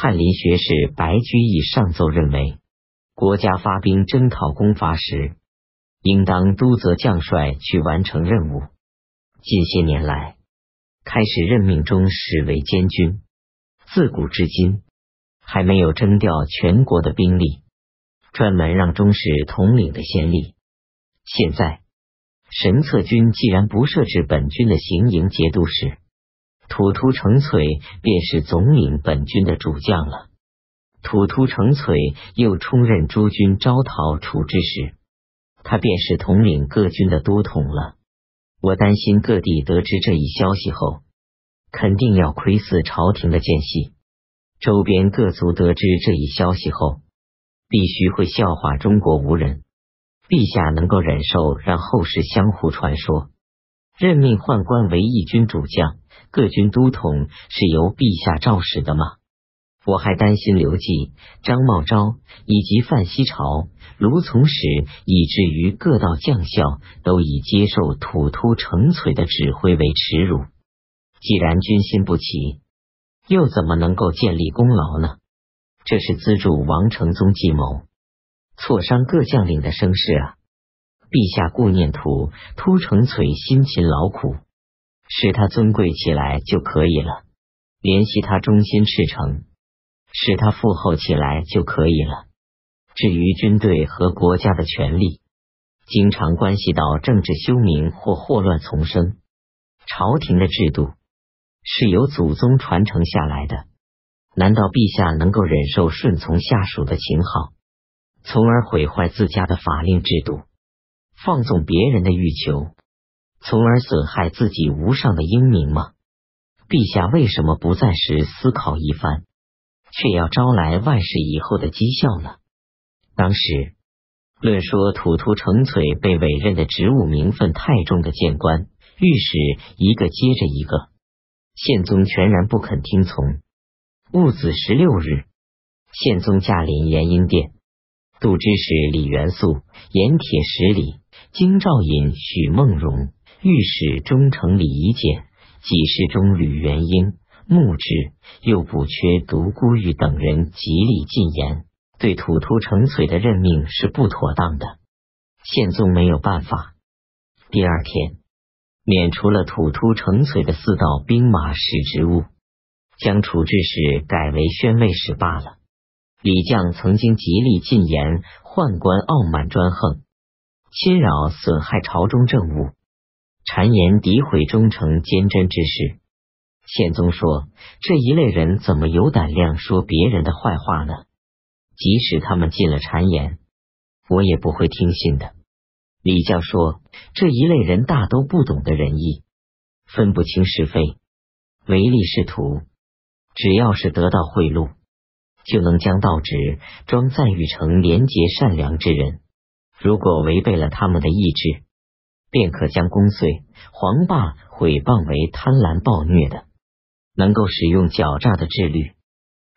翰林学士白居易上奏认为，国家发兵征讨攻伐时，应当督责将帅去完成任务。近些年来，开始任命中使为监军，自古至今还没有征调全国的兵力，专门让中使统领的先例。现在，神策军既然不设置本军的行营节度使。土突成璀便是总领本军的主将了。土突成璀又充任诸军招讨处置使，他便是统领各军的都统了。我担心各地得知这一消息后，肯定要窥伺朝廷的间隙。周边各族得知这一消息后，必须会笑话中国无人。陛下能够忍受让后世相互传说，任命宦官为义军主将？各军都统是由陛下诏使的吗？我还担心刘季、张茂昭以及范希朝、卢从史，以至于各道将校都以接受土突成璀的指挥为耻辱。既然军心不齐，又怎么能够建立功劳呢？这是资助王承宗计谋，挫伤各将领的声势啊！陛下顾念土突成璀辛勤劳苦。使他尊贵起来就可以了，联系他忠心赤诚，使他富厚起来就可以了。至于军队和国家的权力，经常关系到政治休明或祸乱丛生。朝廷的制度是由祖宗传承下来的，难道陛下能够忍受顺从下属的情好，从而毁坏自家的法令制度，放纵别人的欲求？从而损害自己无上的英名吗？陛下为什么不暂时思考一番，却要招来万世以后的讥笑呢？当时论说土突成璀被委任的职务名分太重的谏官、御史一个接着一个，宪宗全然不肯听从。戊子十六日，宪宗驾临延阴殿，度支使李元素、盐铁十里、京兆尹许梦荣。御史中丞李夷简、给事中吕元英、穆之，又不缺独孤玉等人极力进言，对土突成璀的任命是不妥当的。宪宗没有办法，第二天免除了土突成璀的四道兵马使职务，将处置使改为宣慰使罢了。李将曾经极力进言，宦官傲慢专横，侵扰损害朝中政务。谗言诋毁忠诚坚贞之事，宪宗说：“这一类人怎么有胆量说别人的坏话呢？即使他们进了谗言，我也不会听信的。”李教说：“这一类人大都不懂得仁义，分不清是非，唯利是图。只要是得到贿赂，就能将道直装赞誉成廉洁善良之人。如果违背了他们的意志。”便可将公遂、黄霸毁谤为贪婪暴虐的，能够使用狡诈的智虑，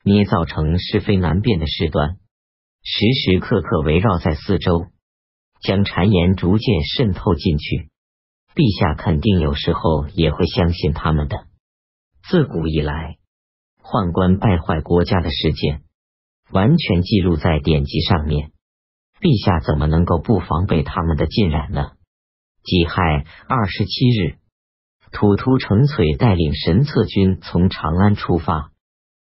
捏造成是非难辨的事端，时时刻刻围绕在四周，将谗言逐渐渗透进去。陛下肯定有时候也会相信他们的。自古以来，宦官败坏国家的事件，完全记录在典籍上面。陛下怎么能够不防备他们的浸染呢？己亥二十七日，土突成璀带领神策军从长安出发，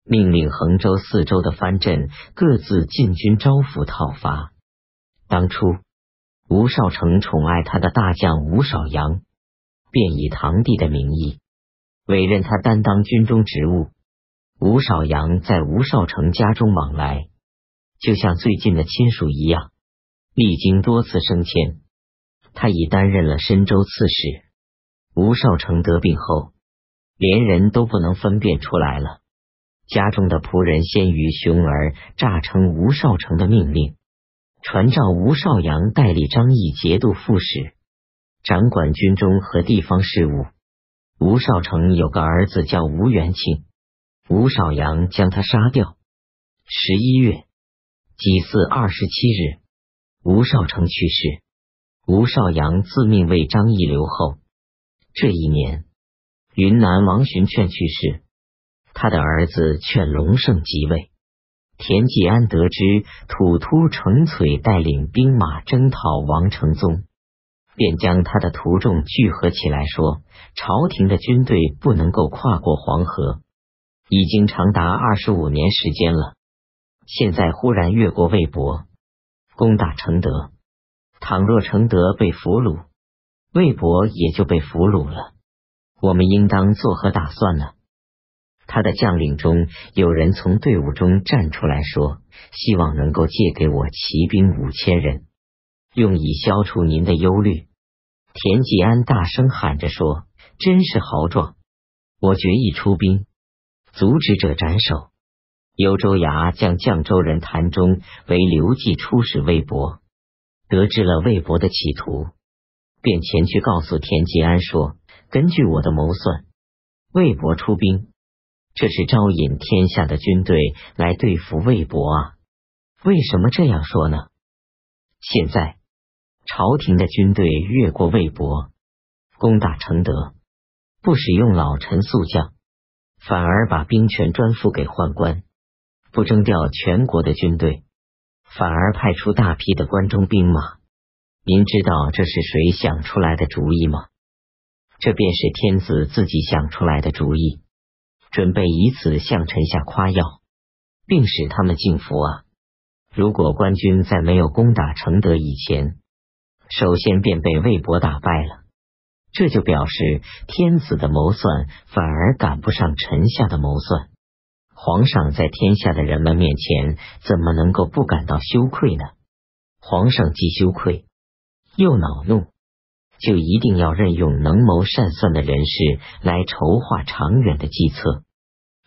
命令衡州四周的藩镇各自进军招抚讨伐。当初吴少成宠爱他的大将吴少阳，便以堂弟的名义委任他担当军中职务。吴少阳在吴少成家中往来，就像最近的亲属一样，历经多次升迁。他已担任了深州刺史。吴少成得病后，连人都不能分辨出来了。家中的仆人先于熊儿诈称吴少成的命令，传召吴少阳代理张毅节度副使，掌管军中和地方事务。吴少成有个儿子叫吴元庆，吴少阳将他杀掉。十一月己巳二十七日，吴少成去世。吴少阳自命为张义留后。这一年，云南王寻劝去世，他的儿子劝隆盛即位。田季安得知土突程璀带领兵马征讨王承宗，便将他的徒众聚合起来，说：“朝廷的军队不能够跨过黄河，已经长达二十五年时间了。现在忽然越过魏博，攻打承德。倘若承德被俘虏，魏博也就被俘虏了。我们应当作何打算呢？”他的将领中有人从队伍中站出来说：“希望能够借给我骑兵五千人，用以消除您的忧虑。”田季安大声喊着说：“真是豪壮！我决意出兵，阻止者斩首。”幽州衙将绛州人谭忠为刘季出使魏博，得知了魏博的企图，便前去告诉田季安说：“根据我的谋算，魏博出兵。”这是招引天下的军队来对付魏博啊！为什么这样说呢？现在朝廷的军队越过魏博，攻打承德，不使用老臣宿将，反而把兵权专付给宦官，不征调全国的军队，反而派出大批的关中兵马。您知道这是谁想出来的主意吗？这便是天子自己想出来的主意。准备以此向臣下夸耀，并使他们敬服啊！如果官军在没有攻打承德以前，首先便被魏博打败了，这就表示天子的谋算反而赶不上臣下的谋算。皇上在天下的人们面前，怎么能够不感到羞愧呢？皇上既羞愧又恼怒。就一定要任用能谋善算的人士来筹划长远的计策，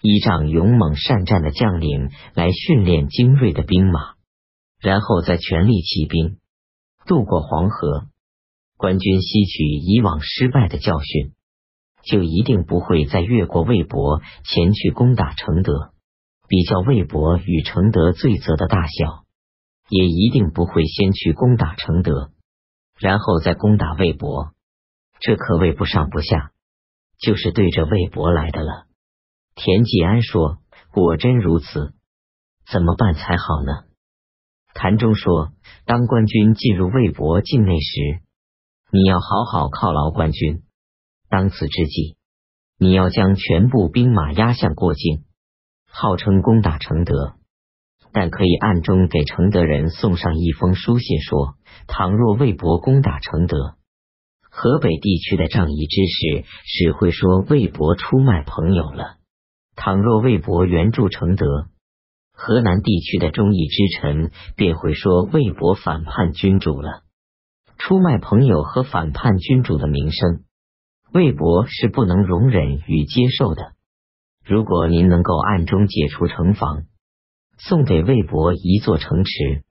依仗勇猛善战的将领来训练精锐的兵马，然后再全力起兵渡过黄河。官军吸取以往失败的教训，就一定不会再越过魏博前去攻打承德。比较魏博与承德罪责的大小，也一定不会先去攻打承德。然后再攻打魏博，这可谓不上不下，就是对着魏博来的了。田季安说：“果真如此，怎么办才好呢？”谭中说：“当官军进入魏博境内时，你要好好犒劳官军。当此之际，你要将全部兵马压向过境，号称攻打承德。”但可以暗中给承德人送上一封书信，说：倘若魏博攻打承德，河北地区的仗义之士只会说魏博出卖朋友了；倘若魏博援助承德，河南地区的忠义之臣便会说魏博反叛君主了。出卖朋友和反叛君主的名声，魏博是不能容忍与接受的。如果您能够暗中解除城防，送给魏博一座城池，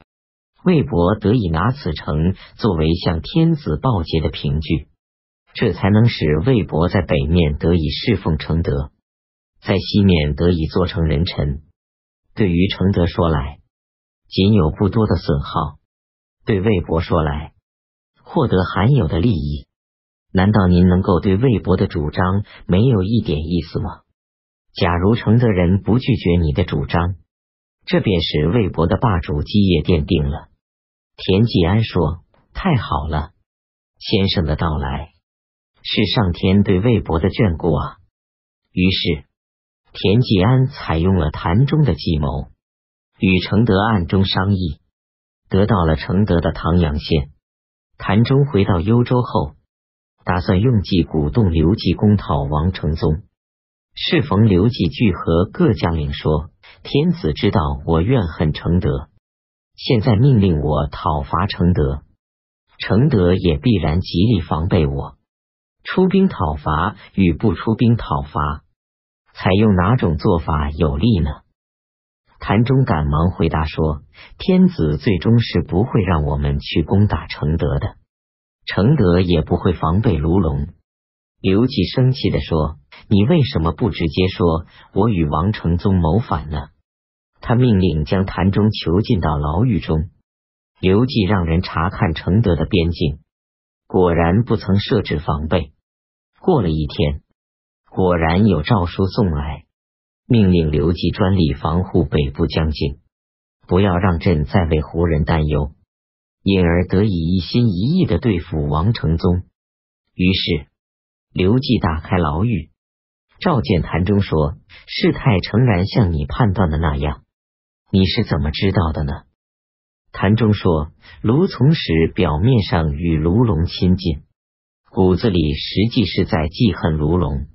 魏博得以拿此城作为向天子报捷的凭据，这才能使魏博在北面得以侍奉承德，在西面得以做成人臣。对于承德说来，仅有不多的损耗；对魏博说来，获得罕有的利益。难道您能够对魏博的主张没有一点意思吗？假如承德人不拒绝你的主张，这便是魏博的霸主基业奠定了。田季安说：“太好了，先生的到来是上天对魏博的眷顾啊。”于是田季安采用了谭忠的计谋，与承德暗中商议，得到了承德的唐阳县。谭忠回到幽州后，打算用计鼓动刘季攻讨王承宗。适逢刘季聚合各将领说。天子知道我怨恨承德，现在命令我讨伐承德，承德也必然极力防备我。出兵讨伐与不出兵讨伐，采用哪种做法有利呢？谭中赶忙回答说：“天子最终是不会让我们去攻打承德的，承德也不会防备卢龙。”刘季生气的说：“你为什么不直接说我与王承宗谋反呢？”他命令将谭忠囚禁到牢狱中，刘季让人查看承德的边境，果然不曾设置防备。过了一天，果然有诏书送来，命令刘季专力防护北部疆境，不要让朕再为胡人担忧，因而得以一心一意的对付王承宗。于是，刘季打开牢狱，召见谭中说：“事态诚然像你判断的那样，你是怎么知道的呢？”谭中说：“卢从实表面上与卢龙亲近，骨子里实际是在记恨卢龙；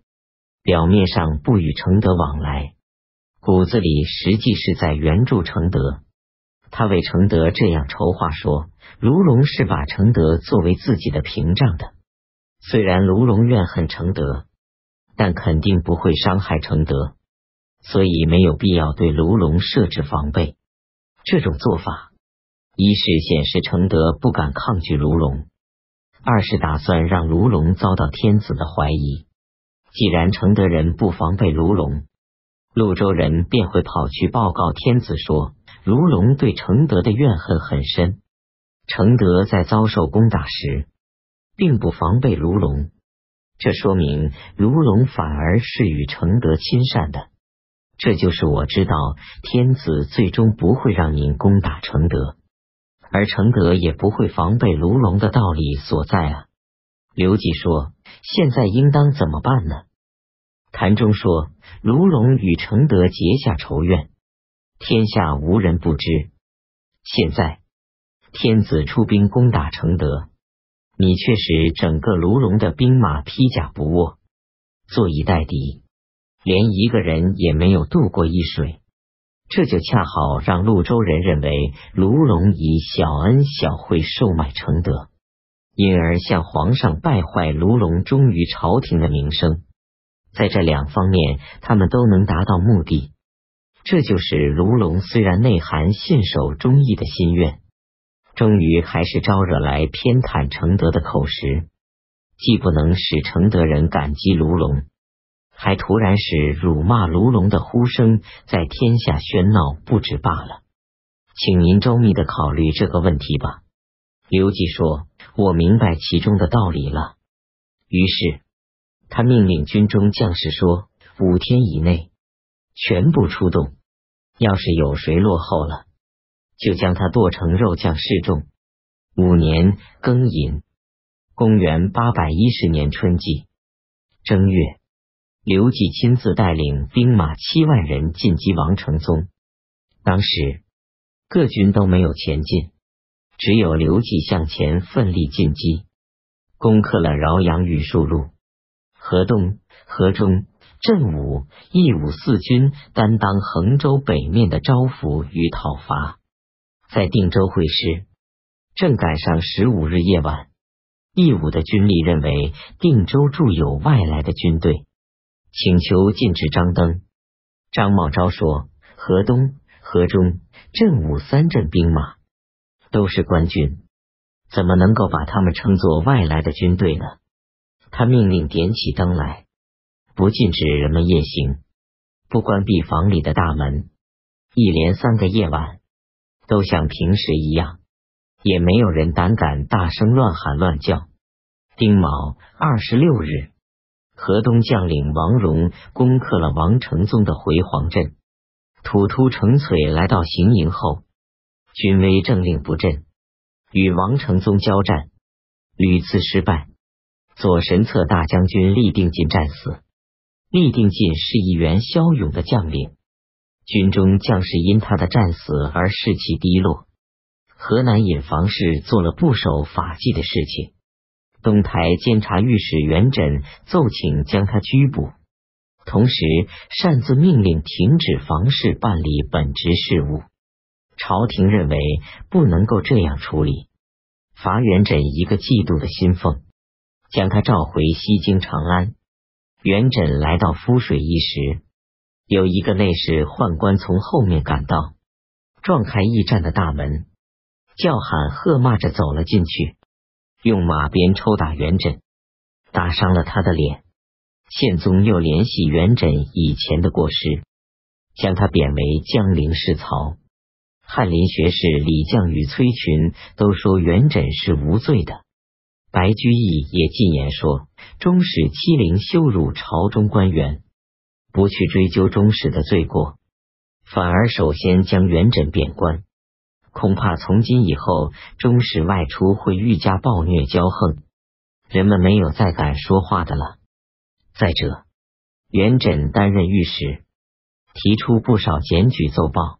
表面上不与承德往来，骨子里实际是在援助承德。他为承德这样筹划，说卢龙是把承德作为自己的屏障的。虽然卢龙怨恨承德，但肯定不会伤害承德，所以没有必要对卢龙设置防备。这种做法。”一是显示承德不敢抗拒卢龙，二是打算让卢龙遭到天子的怀疑。既然承德人不防备卢龙，潞州人便会跑去报告天子说，卢龙对承德的怨恨很深。承德在遭受攻打时，并不防备卢龙，这说明卢龙反而是与承德亲善的。这就是我知道天子最终不会让您攻打承德。而承德也不会防备卢龙的道理所在啊！刘季说：“现在应当怎么办呢？”谭中说：“卢龙与承德结下仇怨，天下无人不知。现在天子出兵攻打承德，你却使整个卢龙的兵马披甲不卧，坐以待敌，连一个人也没有渡过一水。”这就恰好让潞州人认为卢龙以小恩小惠收买承德，因而向皇上败坏卢龙忠于朝廷的名声。在这两方面，他们都能达到目的。这就是卢龙虽然内含信守忠义的心愿，终于还是招惹来偏袒承德的口实，既不能使承德人感激卢龙。还突然使辱骂卢龙的呼声在天下喧闹不止罢了，请您周密的考虑这个问题吧。刘季说：“我明白其中的道理了。”于是他命令军中将士说：“五天以内全部出动，要是有谁落后了，就将他剁成肉酱示众。”五年庚寅，公元八百一十年春季正月。刘季亲自带领兵马七万人进击王承宗。当时各军都没有前进，只有刘季向前奋力进击，攻克了饶阳与树路。河东、河中、镇武、义武四军担当衡州北面的招抚与讨伐，在定州会师。正赶上十五日夜晚，义武的军力认为定州驻有外来的军队。请求禁止张登。张茂昭说：“河东、河中、镇武三镇兵马都是官军，怎么能够把他们称作外来的军队呢？”他命令点起灯来，不禁止人们夜行，不关闭房里的大门。一连三个夜晚都像平时一样，也没有人胆敢大声乱喊乱叫。丁卯二十六日。河东将领王荣攻克了王承宗的回黄镇，土突成璀来到行营后，军威政令不振，与王承宗交战屡次失败。左神策大将军立定进战死。厉定进是一员骁勇的将领，军中将士因他的战死而士气低落。河南尹房氏做了不守法纪的事情。东台监察御史元稹奏请将他拘捕，同时擅自命令停止房事办理本职事务。朝廷认为不能够这样处理，罚元稹一个季度的薪俸，将他召回西京长安。元稹来到敷水一时，有一个内侍宦官从后面赶到，撞开驿站的大门，叫喊喝骂着走了进去。用马鞭抽打元稹，打伤了他的脸。宪宗又联系元稹以前的过失，将他贬为江陵侍曹。翰林学士李绛与崔群都说元稹是无罪的。白居易也进言说：“终使欺凌羞辱朝中官员，不去追究钟氏的罪过，反而首先将元稹贬官。恐怕从今以后，钟氏外出会愈加暴虐骄横，人们没有再敢说话的了。再者，元稹担任御史，提出不少检举奏报，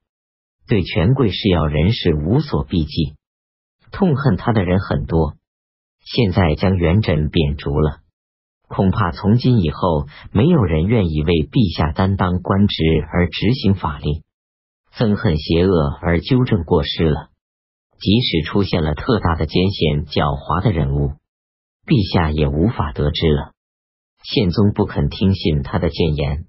对权贵势要人士无所避忌，痛恨他的人很多。现在将元稹贬逐了，恐怕从今以后，没有人愿意为陛下担当官职而执行法令。憎恨邪恶而纠正过失了，即使出现了特大的奸险狡猾的人物，陛下也无法得知了。宪宗不肯听信他的谏言，